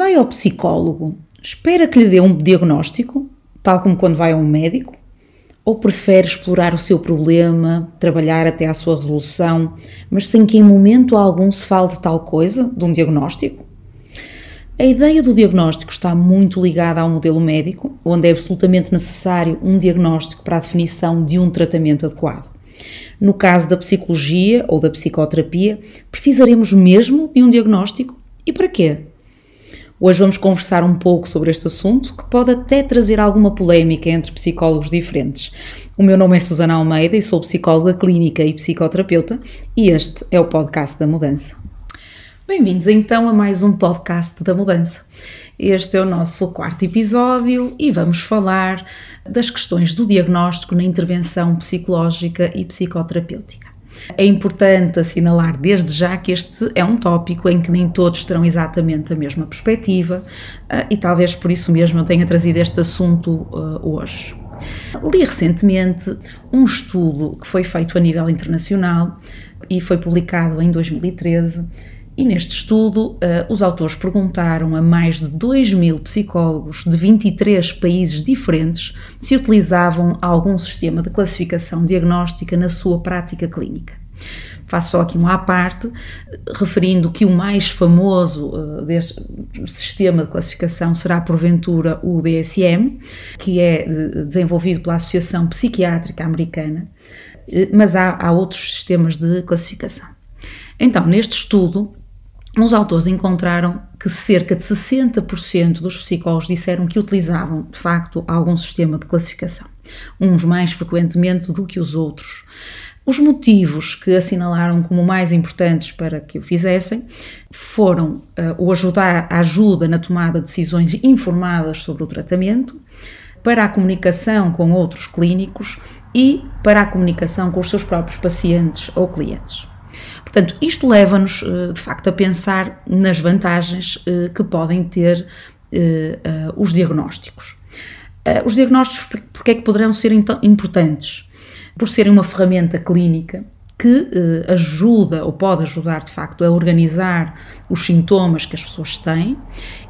Vai ao psicólogo, espera que lhe dê um diagnóstico, tal como quando vai a um médico? Ou prefere explorar o seu problema, trabalhar até à sua resolução, mas sem que em momento algum se fale de tal coisa, de um diagnóstico? A ideia do diagnóstico está muito ligada ao modelo médico, onde é absolutamente necessário um diagnóstico para a definição de um tratamento adequado. No caso da psicologia ou da psicoterapia, precisaremos mesmo de um diagnóstico? E para quê? Hoje vamos conversar um pouco sobre este assunto que pode até trazer alguma polémica entre psicólogos diferentes. O meu nome é Susana Almeida e sou psicóloga clínica e psicoterapeuta e este é o podcast da mudança. Bem-vindos então a mais um podcast da mudança. Este é o nosso quarto episódio e vamos falar das questões do diagnóstico na intervenção psicológica e psicoterapêutica. É importante assinalar desde já que este é um tópico em que nem todos terão exatamente a mesma perspectiva uh, e talvez por isso mesmo eu tenha trazido este assunto uh, hoje. Li recentemente um estudo que foi feito a nível internacional e foi publicado em 2013 e neste estudo, uh, os autores perguntaram a mais de 2 mil psicólogos de 23 países diferentes se utilizavam algum sistema de classificação diagnóstica na sua prática clínica. Faço só aqui um à parte, referindo que o mais famoso uh, deste sistema de classificação será, porventura, o DSM, que é uh, desenvolvido pela Associação Psiquiátrica Americana, mas há, há outros sistemas de classificação. Então, neste estudo, os autores encontraram que cerca de 60% dos psicólogos disseram que utilizavam, de facto, algum sistema de classificação, uns mais frequentemente do que os outros. Os motivos que assinalaram como mais importantes para que o fizessem foram uh, o ajudar, a ajuda na tomada de decisões informadas sobre o tratamento, para a comunicação com outros clínicos e para a comunicação com os seus próprios pacientes ou clientes. Portanto, isto leva-nos, eh, de facto, a pensar nas vantagens eh, que podem ter eh, os diagnósticos. Os diagnósticos, porque é que poderão ser então importantes? Por serem uma ferramenta clínica que ajuda ou pode ajudar, de facto, a organizar os sintomas que as pessoas têm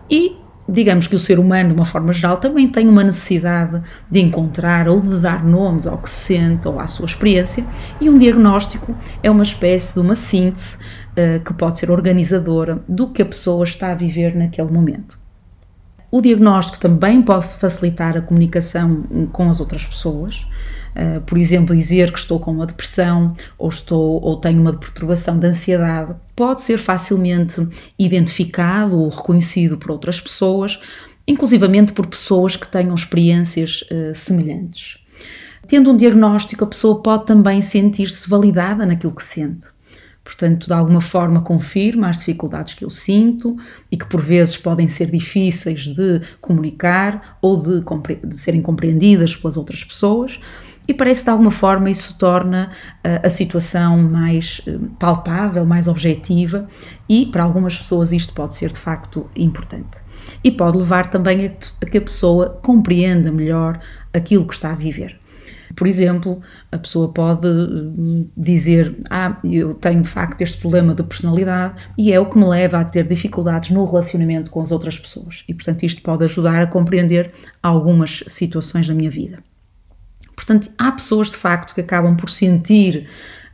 e digamos que o ser humano, de uma forma geral, também tem uma necessidade de encontrar ou de dar nomes ao que se sente ou à sua experiência, e um diagnóstico é uma espécie de uma síntese uh, que pode ser organizadora do que a pessoa está a viver naquele momento. O diagnóstico também pode facilitar a comunicação com as outras pessoas. Uh, por exemplo, dizer que estou com uma depressão ou estou ou tenho uma perturbação de ansiedade pode ser facilmente identificado ou reconhecido por outras pessoas, inclusivamente por pessoas que tenham experiências uh, semelhantes. Tendo um diagnóstico, a pessoa pode também sentir-se validada naquilo que sente. Portanto, de alguma forma confirma as dificuldades que eu sinto e que por vezes podem ser difíceis de comunicar ou de, de serem compreendidas pelas outras pessoas, e parece que de alguma forma isso torna uh, a situação mais uh, palpável, mais objetiva e para algumas pessoas isto pode ser de facto importante. E pode levar também a, a que a pessoa compreenda melhor aquilo que está a viver. Por exemplo, a pessoa pode hum, dizer: Ah, eu tenho de facto este problema de personalidade e é o que me leva a ter dificuldades no relacionamento com as outras pessoas. E, portanto, isto pode ajudar a compreender algumas situações da minha vida. Portanto, há pessoas de facto que acabam por sentir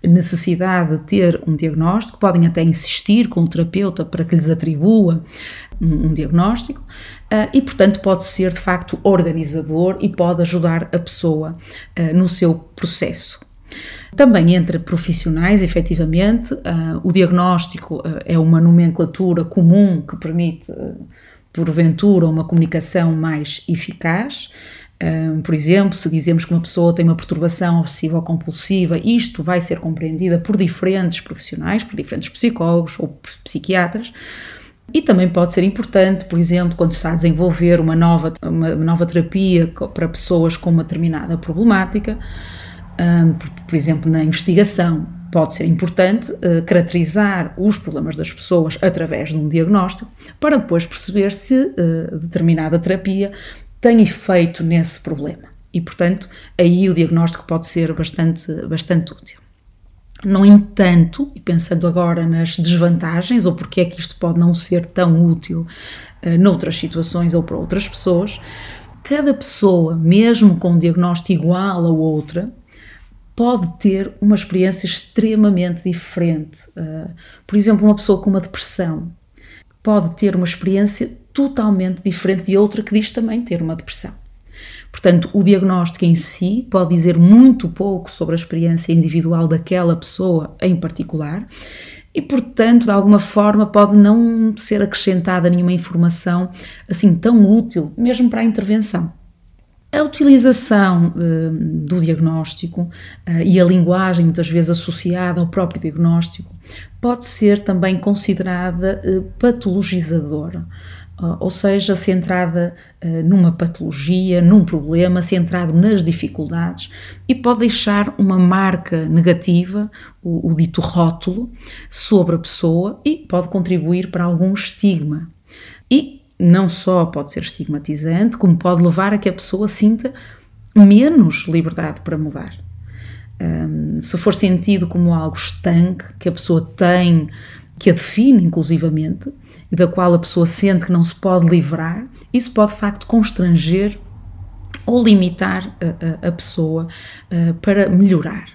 necessidade de ter um diagnóstico, podem até insistir com o terapeuta para que lhes atribua um, um diagnóstico uh, e, portanto, pode ser de facto organizador e pode ajudar a pessoa uh, no seu processo. Também entre profissionais, efetivamente, uh, o diagnóstico é uma nomenclatura comum que permite, porventura, uma comunicação mais eficaz. Um, por exemplo, se dizemos que uma pessoa tem uma perturbação obsessiva ou compulsiva, isto vai ser compreendida por diferentes profissionais, por diferentes psicólogos ou psiquiatras. E também pode ser importante, por exemplo, quando se está a desenvolver uma nova, uma nova terapia para pessoas com uma determinada problemática, um, por, por, exemplo, na investigação, pode ser importante uh, caracterizar os problemas das pessoas através de um diagnóstico, para depois perceber se uh, determinada terapia tem efeito nesse problema. E, portanto, aí o diagnóstico pode ser bastante, bastante útil. No entanto, e pensando agora nas desvantagens, ou porque é que isto pode não ser tão útil uh, noutras situações ou para outras pessoas, cada pessoa, mesmo com um diagnóstico igual a outra, pode ter uma experiência extremamente diferente. Uh, por exemplo, uma pessoa com uma depressão pode ter uma experiência totalmente diferente de outra que diz também ter uma depressão. Portanto, o diagnóstico em si pode dizer muito pouco sobre a experiência individual daquela pessoa em particular e, portanto, de alguma forma pode não ser acrescentada nenhuma informação assim tão útil, mesmo para a intervenção. A utilização uh, do diagnóstico uh, e a linguagem, muitas vezes associada ao próprio diagnóstico, pode ser também considerada uh, patologizadora, ou seja, centrada numa patologia, num problema, centrado nas dificuldades e pode deixar uma marca negativa, o, o dito rótulo, sobre a pessoa e pode contribuir para algum estigma. E não só pode ser estigmatizante, como pode levar a que a pessoa sinta menos liberdade para mudar. Um, se for sentido como algo estanque, que a pessoa tem, que a define inclusivamente, e da qual a pessoa sente que não se pode livrar, isso pode de facto constranger ou limitar a, a, a pessoa uh, para melhorar.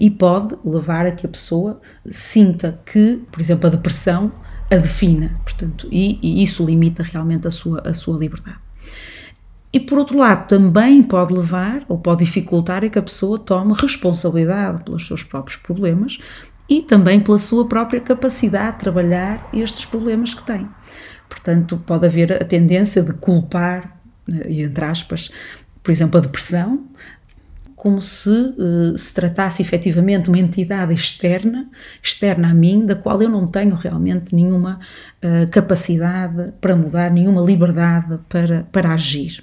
E pode levar a que a pessoa sinta que, por exemplo, a depressão a defina, portanto, e, e, isso limita realmente a sua, a sua liberdade. E por outro lado, também pode levar ou pode dificultar a que a pessoa tome responsabilidade pelos seus próprios problemas e também pela sua própria capacidade de trabalhar estes problemas que tem. Portanto, pode haver a tendência de culpar, eh, entre aspas, por exemplo, a depressão, como se uh, se tratasse efetivamente uma entidade externa, externa a mim, da qual eu não tenho realmente nenhuma uh, capacidade para mudar, nenhuma liberdade para, para agir.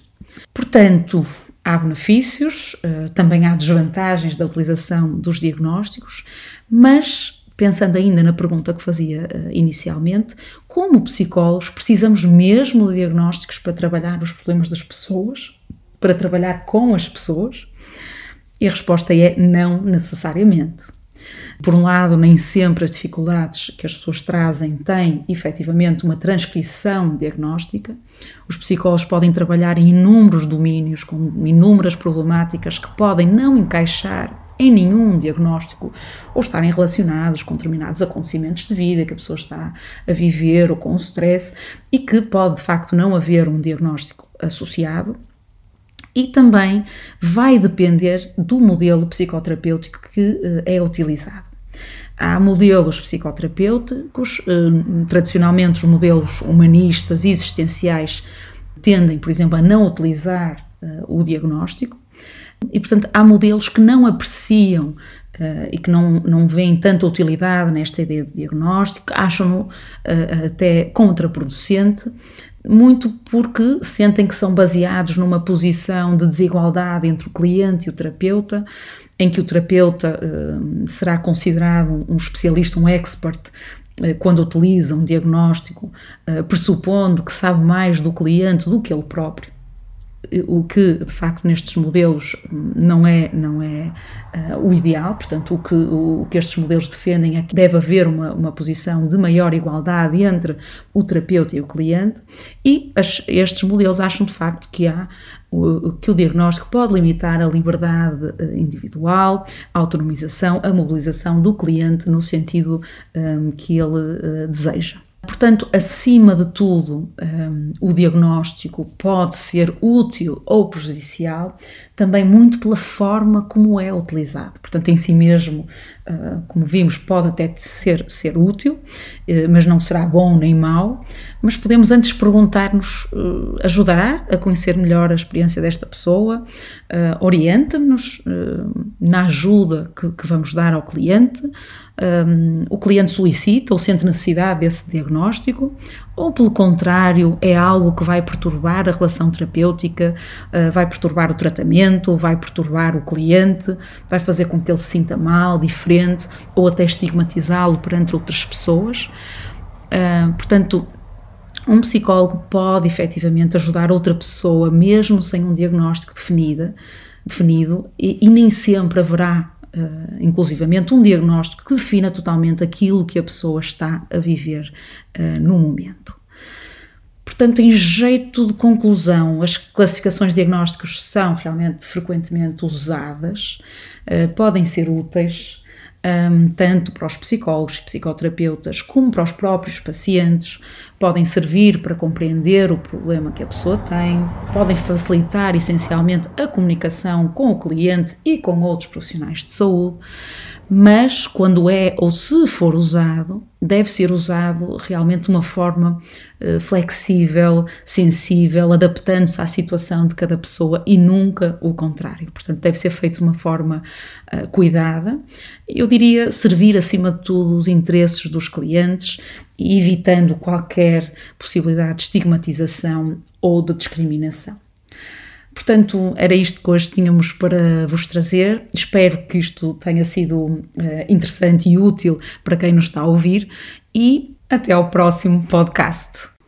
Portanto, há benefícios, também há desvantagens da utilização dos diagnósticos, mas pensando ainda na pergunta que fazia inicialmente, como psicólogos precisamos mesmo de diagnósticos para trabalhar os problemas das pessoas, para trabalhar com as pessoas? E a resposta é não necessariamente. Por um lado, nem sempre as dificuldades que as pessoas trazem têm efetivamente uma transcrição diagnóstica. Os psicólogos podem trabalhar em inúmeros domínios, com inúmeras problemáticas que podem não encaixar em nenhum diagnóstico ou estarem relacionados com determinados acontecimentos de vida que a pessoa está a viver ou com stress e que pode de facto não haver um diagnóstico associado e também vai depender do modelo psicoterapêutico que uh, é utilizado. Há modelos psicoterapêuticos, uh, tradicionalmente os modelos humanistas e existenciais tendem, por exemplo, a não utilizar uh, o diagnóstico, e portanto há modelos que não apreciam Uh, e que não, não veem tanta utilidade nesta ideia de diagnóstico, acham-no uh, até contraproducente, muito porque sentem que são baseados numa posição de desigualdade entre o cliente e o terapeuta, em que o terapeuta uh, será considerado um especialista, um expert, quando utiliza um diagnóstico, pressupondo que sabe mais do cliente do que ele próprio o que de facto nestes modelos não é não é uh, o ideal portanto o que o, que estes modelos defendem é que deve haver uma, uma posição de maior igualdade entre o terapeuta e o cliente e as, estes modelos acham de facto que há o, que o diagnóstico pode limitar a liberdade eh, individual, a autonomização, a mobilização do cliente no sentido um, que ele uh, deseja. Portanto, acima de tudo, um, o diagnóstico pode ser útil ou prejudicial também muito pela forma como é utilizado. Portanto, em si mesmo, uh, como vimos, pode até ser, ser útil, uh, mas não será bom nem mau. Mas podemos antes perguntar-nos: uh, ajudará a conhecer melhor a experiência desta pessoa? Orienta-nos na ajuda que, que vamos dar ao cliente? um, o cliente solicita ou sente necessidade desse diagnóstico, ou pelo contrário, é algo que vai perturbar a relação terapêutica, uh, vai perturbar o tratamento, vai perturbar o cliente, vai fazer com que ele se sinta mal, diferente, ou até estigmatizá-lo perante outras pessoas. Uh, portanto, um psicólogo pode efetivamente ajudar outra pessoa, mesmo sem um diagnóstico definida, definido, e, e nem sempre haverá uh, inclusivamente, um diagnóstico que defina totalmente aquilo que a pessoa está a viver uh, no momento. Portanto, em jeito de conclusão, as classificações diagnósticas são realmente frequentemente usadas, uh, podem ser úteis, um, tanto para os psicólogos psicoterapeutas como para os próprios pacientes, podem servir para compreender o problema que a pessoa tem, podem facilitar essencialmente a comunicação com o cliente e com outros profissionais de saúde, mas quando é ou se for usado, deve ser usado realmente de uma forma uh, flexível, sensível, adaptando-se à situação de cada pessoa e nunca o contrário. Portanto, deve ser feito de uma forma uh, cuidada. Eu diria servir acima de tudo os interesses dos clientes, evitando qualquer possibilidade de estigmatização ou de discriminação. Portanto, era isto que hoje tínhamos para vos trazer. Espero que isto tenha sido uh, interessante e útil para quem nos está a ouvir e até ao próximo podcast.